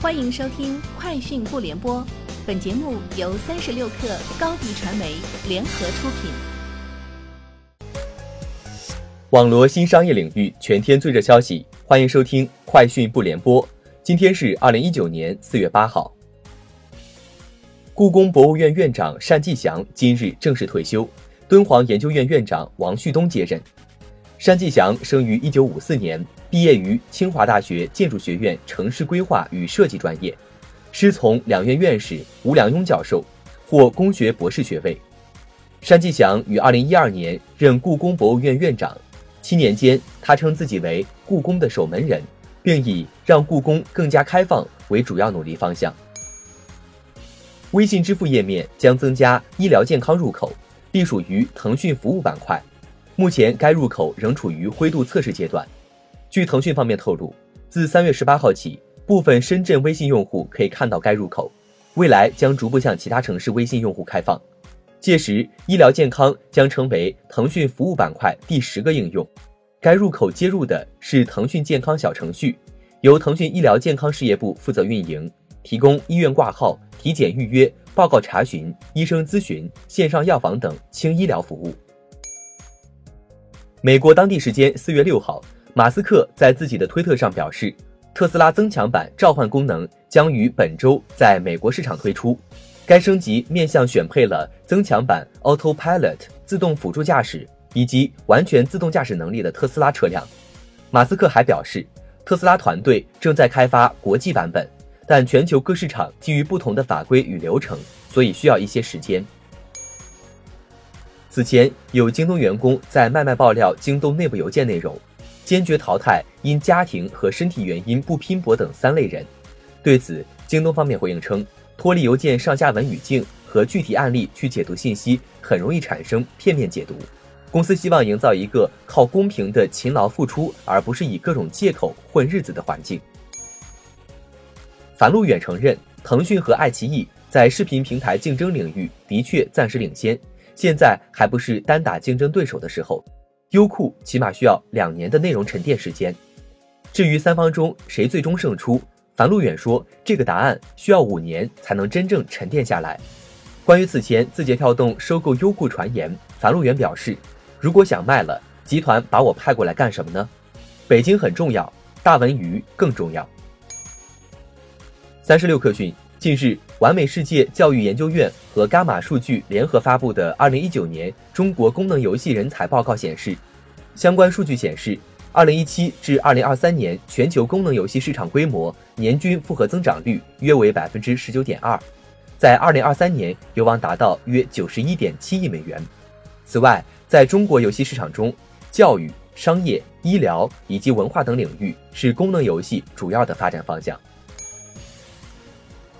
欢迎收听《快讯不联播》，本节目由三十六克高低传媒联合出品。网罗新商业领域全天最热消息，欢迎收听《快讯不联播》。今天是二零一九年四月八号。故宫博物院院长单霁翔今日正式退休，敦煌研究院院长王旭东接任。单霁翔生于一九五四年，毕业于清华大学建筑学院城市规划与设计专业，师从两院院士吴良镛教授，获工学博士学位。单霁翔于二零一二年任故宫博物院院长，七年间，他称自己为故宫的守门人，并以让故宫更加开放为主要努力方向。微信支付页面将增加医疗健康入口，隶属于腾讯服务板块。目前该入口仍处于灰度测试阶段。据腾讯方面透露，自三月十八号起，部分深圳微信用户可以看到该入口，未来将逐步向其他城市微信用户开放。届时，医疗健康将成为腾讯服务板块第十个应用。该入口接入的是腾讯健康小程序，由腾讯医疗健康事业部负责运营，提供医院挂号、体检预约、报告查询、医生咨询、线上药房等轻医疗服务。美国当地时间四月六号，马斯克在自己的推特上表示，特斯拉增强版召唤功能将于本周在美国市场推出。该升级面向选配了增强版 Autopilot 自动辅助驾驶以及完全自动驾驶能力的特斯拉车辆。马斯克还表示，特斯拉团队正在开发国际版本，但全球各市场基于不同的法规与流程，所以需要一些时间。此前有京东员工在麦麦爆料京东内部邮件内容，坚决淘汰因家庭和身体原因不拼搏等三类人。对此，京东方面回应称，脱离邮件上下文语境和具体案例去解读信息，很容易产生片面解读。公司希望营造一个靠公平的勤劳付出，而不是以各种借口混日子的环境。樊路远承认，腾讯和爱奇艺在视频平台竞争领域的确暂时领先。现在还不是单打竞争对手的时候，优酷起码需要两年的内容沉淀时间。至于三方中谁最终胜出，樊路远说这个答案需要五年才能真正沉淀下来。关于此前字节跳动收购优酷传言，樊路远表示，如果想卖了，集团把我派过来干什么呢？北京很重要，大文娱更重要。三十六氪讯。近日，完美世界教育研究院和伽马数据联合发布的《二零一九年中国功能游戏人才报告》显示，相关数据显示，二零一七至二零二三年全球功能游戏市场规模年均复合增长率约为百分之十九点二，在二零二三年有望达到约九十一点七亿美元。此外，在中国游戏市场中，教育、商业、医疗以及文化等领域是功能游戏主要的发展方向。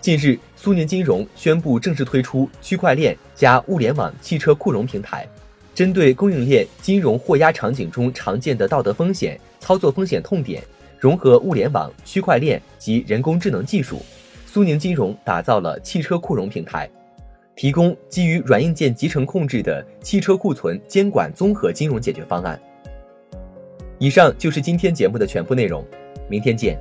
近日，苏宁金融宣布正式推出区块链加物联网汽车库融平台，针对供应链金融货压场景中常见的道德风险、操作风险痛点，融合物联网、区块链及人工智能技术，苏宁金融打造了汽车库融平台，提供基于软硬件集成控制的汽车库存监管综合金融解决方案。以上就是今天节目的全部内容，明天见。